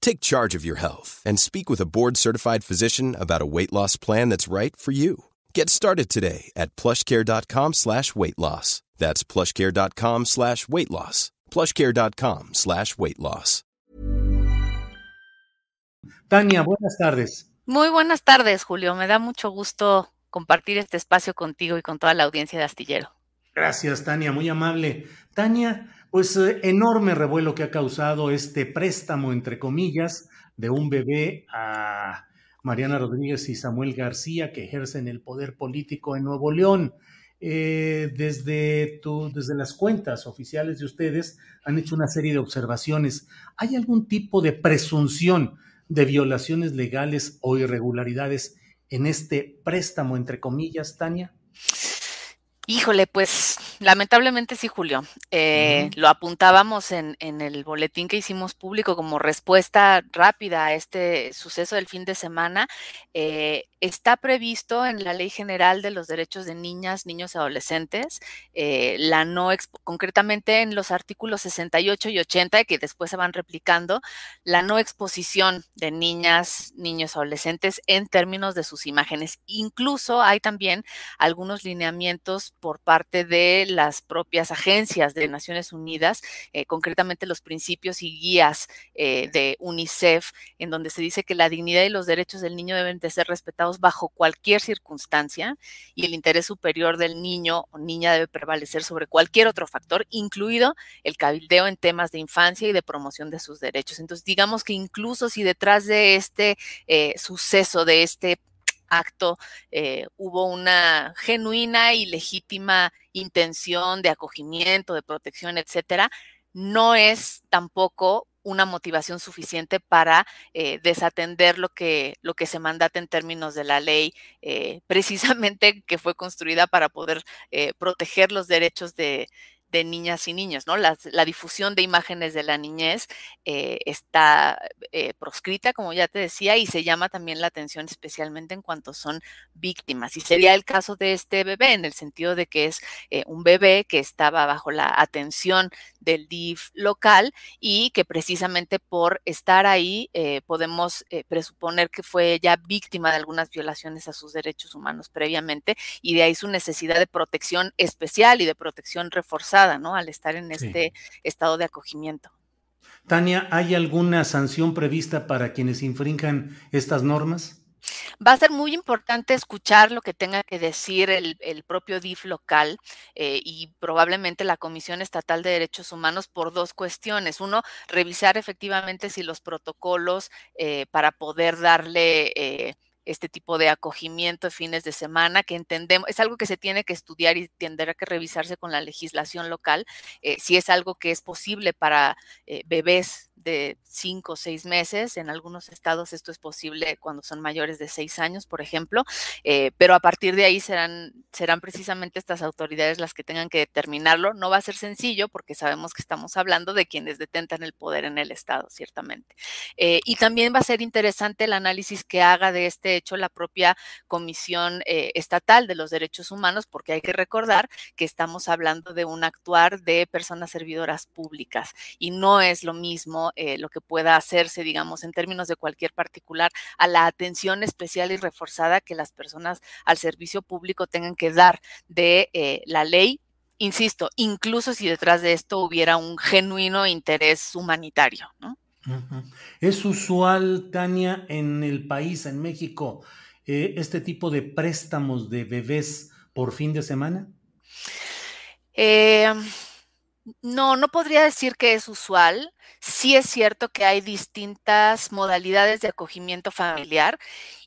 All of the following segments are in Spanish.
Take charge of your health and speak with a board-certified physician about a weight loss plan that's right for you. Get started today at plushcare.com slash weight loss. That's plushcare.com slash weight loss. plushcare.com slash weight loss. Tania, buenas tardes. Muy buenas tardes, Julio. Me da mucho gusto compartir este espacio contigo y con toda la audiencia de Astillero. Gracias, Tania, muy amable. Tania, pues eh, enorme revuelo que ha causado este préstamo, entre comillas, de un bebé a Mariana Rodríguez y Samuel García, que ejercen el poder político en Nuevo León. Eh, desde, tu, desde las cuentas oficiales de ustedes han hecho una serie de observaciones. ¿Hay algún tipo de presunción de violaciones legales o irregularidades en este préstamo, entre comillas, Tania? Híjole, pues lamentablemente sí, Julio. Eh, Lo apuntábamos en, en, el boletín que hicimos público como respuesta rápida a este suceso del fin de semana. Eh, está previsto en la Ley General de los Derechos de Niñas, Niños y Adolescentes, eh, la no concretamente en los artículos 68 y 80, que después se van replicando, la no exposición de niñas, niños y adolescentes en términos de sus imágenes. Incluso hay también algunos lineamientos por parte de las propias agencias de Naciones Unidas, eh, concretamente los principios y guías eh, de UNICEF, en donde se dice que la dignidad y los derechos del niño deben de ser respetados bajo cualquier circunstancia y el interés superior del niño o niña debe prevalecer sobre cualquier otro factor, incluido el cabildeo en temas de infancia y de promoción de sus derechos. Entonces, digamos que incluso si detrás de este eh, suceso, de este acto, hubo una genuina y legítima intención de acogimiento, de protección, etcétera, no es tampoco una motivación suficiente para eh, desatender lo que, lo que se mandata en términos de la ley, eh, precisamente que fue construida para poder eh, proteger los derechos de, de niñas y niños, ¿no? La, difusión de imágenes de la niñez eh, está eh, proscrita, como ya te decía, y se llama también la atención especialmente en cuanto son víctimas. Y sería el caso de este bebé, en el sentido de que es eh, un bebé que estaba bajo la atención del DIF local y que precisamente por estar ahí podemos presuponer que fue ya víctima de algunas violaciones a sus derechos humanos previamente y de ahí su necesidad de protección especial y de protección reforzada ¿no? Al estar en este estado de acogimiento. Tania, ¿hay alguna sanción prevista para quienes infrinjan estas normas? Va a ser muy importante escuchar lo que tenga que decir el, propio DIF local eh, y probablemente la Comisión Estatal de Derechos Humanos por dos cuestiones. Uno, revisar efectivamente si los protocolos eh, para poder darle... Eh, este tipo de acogimiento de fines de semana, que entendemos, es algo que se tiene que estudiar y tendrá que revisarse con la legislación local, eh, si es algo que es posible para eh, bebés de cinco o seis meses. En algunos estados esto es posible cuando son mayores de seis años, por ejemplo, eh, pero a partir de ahí serán, serán precisamente estas autoridades las que tengan que determinarlo. No va a ser sencillo porque sabemos que estamos hablando de quienes detentan el poder en el estado, ciertamente. Eh, y también va a ser interesante el análisis que haga de este hecho la propia Comisión eh, Estatal de los Derechos Humanos, porque hay que recordar que estamos hablando de un actuar de personas servidoras públicas y no es lo mismo eh, lo que pueda hacerse, digamos, en términos de cualquier particular, a la atención especial y reforzada que las personas al servicio público tengan que dar de eh, la ley. Insisto, incluso si detrás de esto hubiera un genuino interés humanitario, ¿no? ¿Es usual, Tania, en el país, en México, eh, este tipo de préstamos de bebés por fin de semana? Eh, no, no podría decir que es usual. Sí es cierto que hay distintas modalidades de acogimiento familiar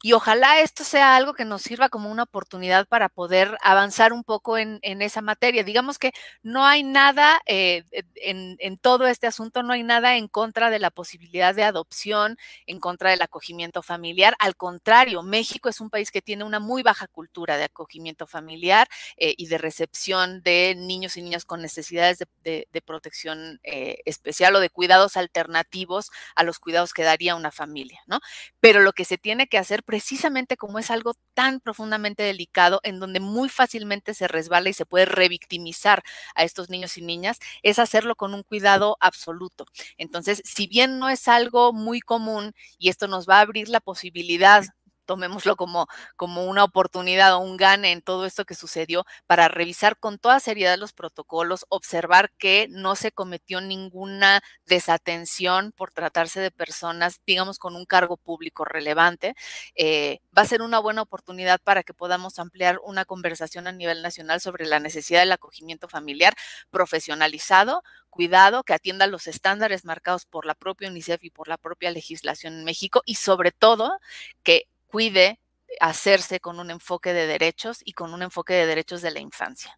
y ojalá esto sea algo que nos sirva como una oportunidad para poder avanzar un poco en, esa materia. Digamos que no hay nada eh, en, en, todo este asunto, no hay nada en contra de la posibilidad de adopción, en contra del acogimiento familiar. Al contrario, México es un país que tiene una muy baja cultura de acogimiento familiar eh, y de recepción de niños y niñas con necesidades de, protección eh, especial o de cuidados alternativos a los cuidados que daría una familia, ¿no? Pero lo que se tiene que hacer precisamente como es algo tan profundamente delicado en donde muy fácilmente se resbala y se puede revictimizar a estos niños y niñas, es hacerlo con un cuidado absoluto. Entonces, si bien no es algo muy común y esto nos va a abrir la posibilidad tomémoslo como, como una oportunidad o un gane en todo esto que sucedió para revisar con toda seriedad los protocolos, observar que no se cometió ninguna desatención por tratarse de personas, digamos, con un cargo público relevante. Eh, va a ser una buena oportunidad para que podamos ampliar una conversación a nivel nacional sobre la necesidad del acogimiento familiar profesionalizado, cuidado, que atienda los estándares marcados por la propia UNICEF y por la propia legislación en México y sobre todo que cuide hacerse con un enfoque de derechos y con un enfoque de derechos de la infancia.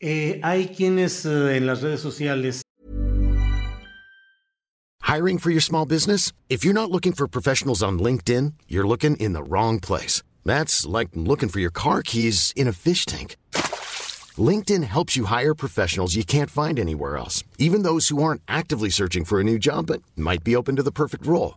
Eh, hay quienes uh, en las redes sociales. Hiring for your small business? If you're not looking for professionals on LinkedIn, you're looking in the wrong place. That's like looking for your car keys in a fish tank. LinkedIn helps you hire professionals you can't find anywhere else, even those who aren't actively searching for a new job but might be open to the perfect role.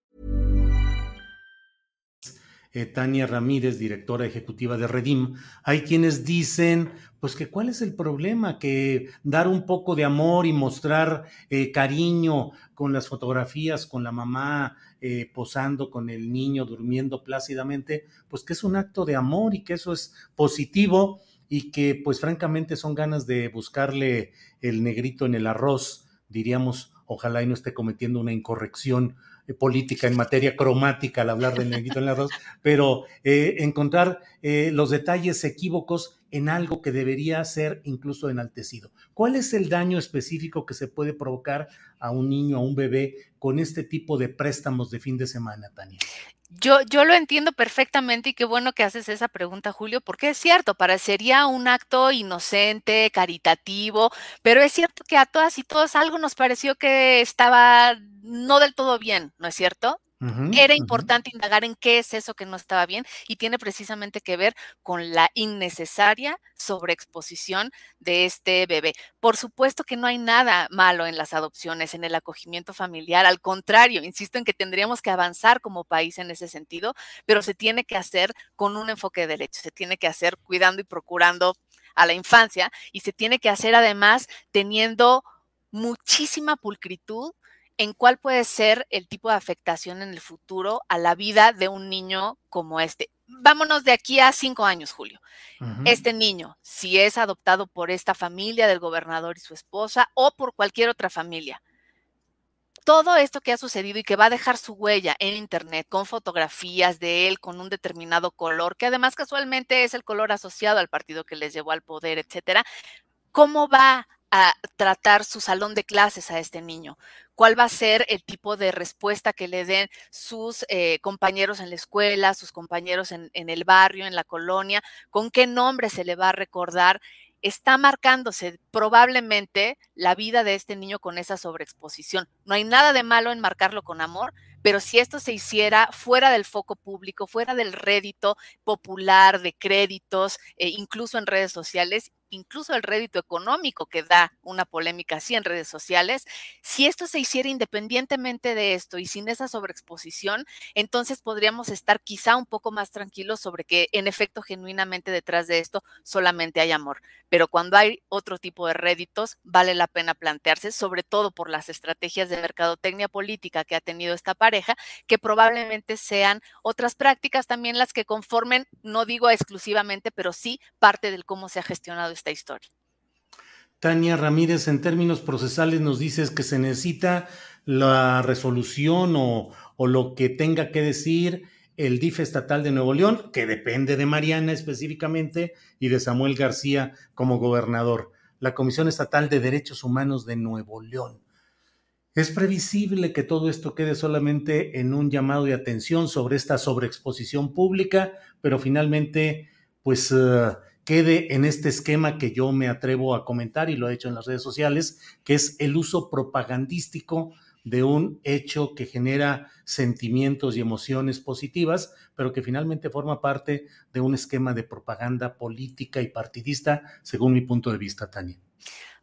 Eh, Tania Ramírez, directora ejecutiva de Redim, hay quienes dicen, pues que cuál es el problema, que dar un poco de amor y mostrar eh, cariño con las fotografías, con la mamá eh, posando con el niño, durmiendo plácidamente, pues que es un acto de amor y que eso es positivo y que pues francamente son ganas de buscarle el negrito en el arroz, diríamos, ojalá y no esté cometiendo una incorrección política en materia cromática al hablar del negrito en el arroz, pero eh, encontrar eh, los detalles equívocos en algo que debería ser incluso enaltecido. ¿Cuál es el daño específico que se puede provocar a un niño, a un bebé, con este tipo de préstamos de fin de semana, Tania? Yo, yo lo entiendo perfectamente y qué bueno que haces esa pregunta, Julio, porque es cierto, parecería un acto inocente, caritativo, pero es cierto que a todas y todos algo nos pareció que estaba no del todo bien, ¿no es cierto? Era importante indagar en qué es eso que no estaba bien y tiene precisamente que ver con la innecesaria sobreexposición de este bebé. Por supuesto que no hay nada malo en las adopciones, en el acogimiento familiar, al contrario, insisto en que tendríamos que avanzar como país en ese sentido, pero se tiene que hacer con un enfoque de derecho, se tiene que hacer cuidando y procurando a la infancia y se tiene que hacer además teniendo muchísima pulcritud en cuál puede ser el tipo de afectación en el futuro a la vida de un niño como este. Vámonos de aquí a cinco años, Julio. Este niño, si es adoptado por esta familia del gobernador y su esposa o por cualquier otra familia, todo esto que ha sucedido y que va a dejar su huella en Internet con fotografías de él con un determinado color, que además casualmente es el color asociado al partido que les llevó al poder, etcétera, ¿cómo va a tratar su salón de clases a este niño? ¿Cuál va a ser el tipo de respuesta que le den sus eh, compañeros en la escuela, sus compañeros en, el barrio, en la colonia? ¿Con qué nombre se le va a recordar? está marcándose probablemente la vida de este niño con esa sobreexposición. No hay nada de malo en marcarlo con amor, pero si esto se hiciera fuera del foco público, fuera del rédito popular, de créditos, eh, incluso en redes sociales, incluso el rédito económico que da una polémica así en redes sociales, si esto se hiciera independientemente de esto y sin esa sobreexposición, entonces podríamos estar quizá un poco más tranquilos sobre que en efecto genuinamente detrás de esto solamente hay amor. Pero cuando hay otro tipo de réditos, vale la pena plantearse, sobre todo por las estrategias de mercadotecnia política que ha tenido esta pareja, que probablemente sean otras prácticas también las que conformen, no digo exclusivamente, pero sí parte del cómo se ha gestionado esta historia. Tania Ramírez, en términos procesales nos dices que se necesita la resolución o, lo que tenga que decir el DIF estatal de Nuevo León, que depende de Mariana específicamente y de Samuel García como gobernador, la Comisión Estatal de Derechos Humanos de Nuevo León. Es previsible que todo esto quede solamente en un llamado de atención sobre esta sobreexposición pública, pero finalmente, pues... Uh, quede en este esquema que yo me atrevo a comentar y lo he hecho en las redes sociales, que es el uso propagandístico de un hecho que genera sentimientos y emociones positivas, pero que finalmente forma parte de un esquema de propaganda política y partidista, según mi punto de vista, Tania.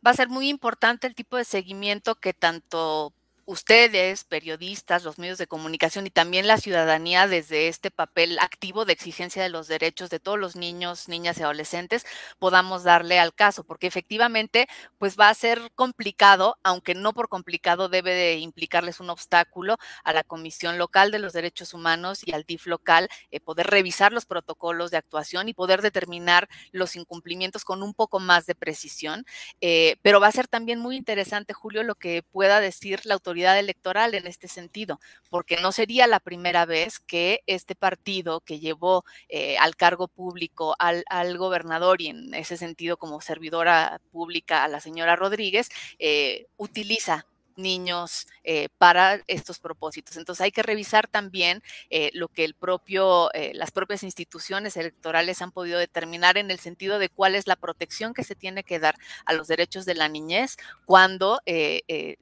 Va a ser muy importante el tipo de seguimiento que tanto ustedes, periodistas, los medios de comunicación y también la ciudadanía desde este papel activo de exigencia de los derechos de todos los niños, niñas y adolescentes podamos darle al caso, porque efectivamente pues va a ser complicado, aunque no por complicado debe de implicarles un obstáculo a la Comisión Local de los Derechos Humanos y al DIF local eh, poder revisar los protocolos de actuación y poder determinar los incumplimientos con un poco más de precisión, eh, pero va a ser también muy interesante, Julio, lo que pueda decir la electoral en este sentido, porque no sería la primera vez que este partido que llevó eh, al cargo público al, al, gobernador y en ese sentido como servidora pública a la señora Rodríguez, eh, utiliza niños eh, para estos propósitos. Entonces hay que revisar también eh, lo que el propio, eh, las propias instituciones electorales han podido determinar en el sentido de cuál es la protección que se tiene que dar a los derechos de la niñez cuando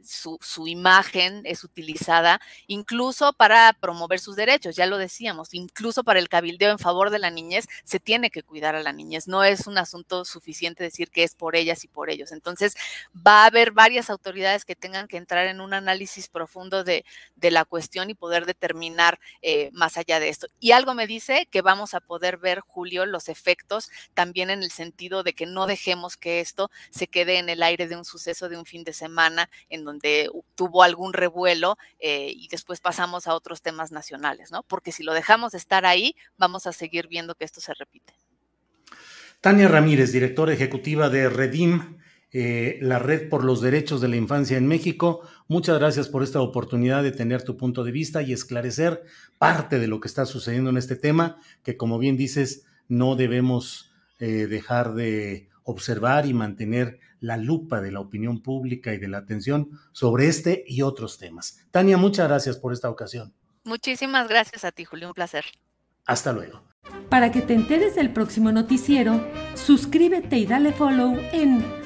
su, su, imagen es utilizada incluso para promover sus derechos. Ya lo decíamos, incluso para el cabildeo en favor de la niñez se tiene que cuidar a la niñez. No es un asunto suficiente decir que es por ellas y por ellos. Entonces va a haber varias autoridades que tengan que entrar en un análisis profundo de, la cuestión y poder determinar eh, más allá de esto. Y algo me dice que vamos a poder ver, Julio, los efectos también en el sentido de que no dejemos que esto se quede en el aire de un suceso de un fin de semana en donde tuvo algún revuelo eh, y después pasamos a otros temas nacionales, ¿no? Porque si lo dejamos estar ahí, vamos a seguir viendo que esto se repite. Tania Ramírez, directora ejecutiva de Redim, eh, la Red por los Derechos de la Infancia en México. Muchas gracias por esta oportunidad de tener tu punto de vista y esclarecer parte de lo que está sucediendo en este tema, que como bien dices, no debemos eh, dejar de observar y mantener la lupa de la opinión pública y de la atención sobre este y otros temas. Tania, muchas gracias por esta ocasión. Muchísimas gracias a ti, Julio, un placer. Hasta luego. Para que te enteres del próximo noticiero, suscríbete y dale follow en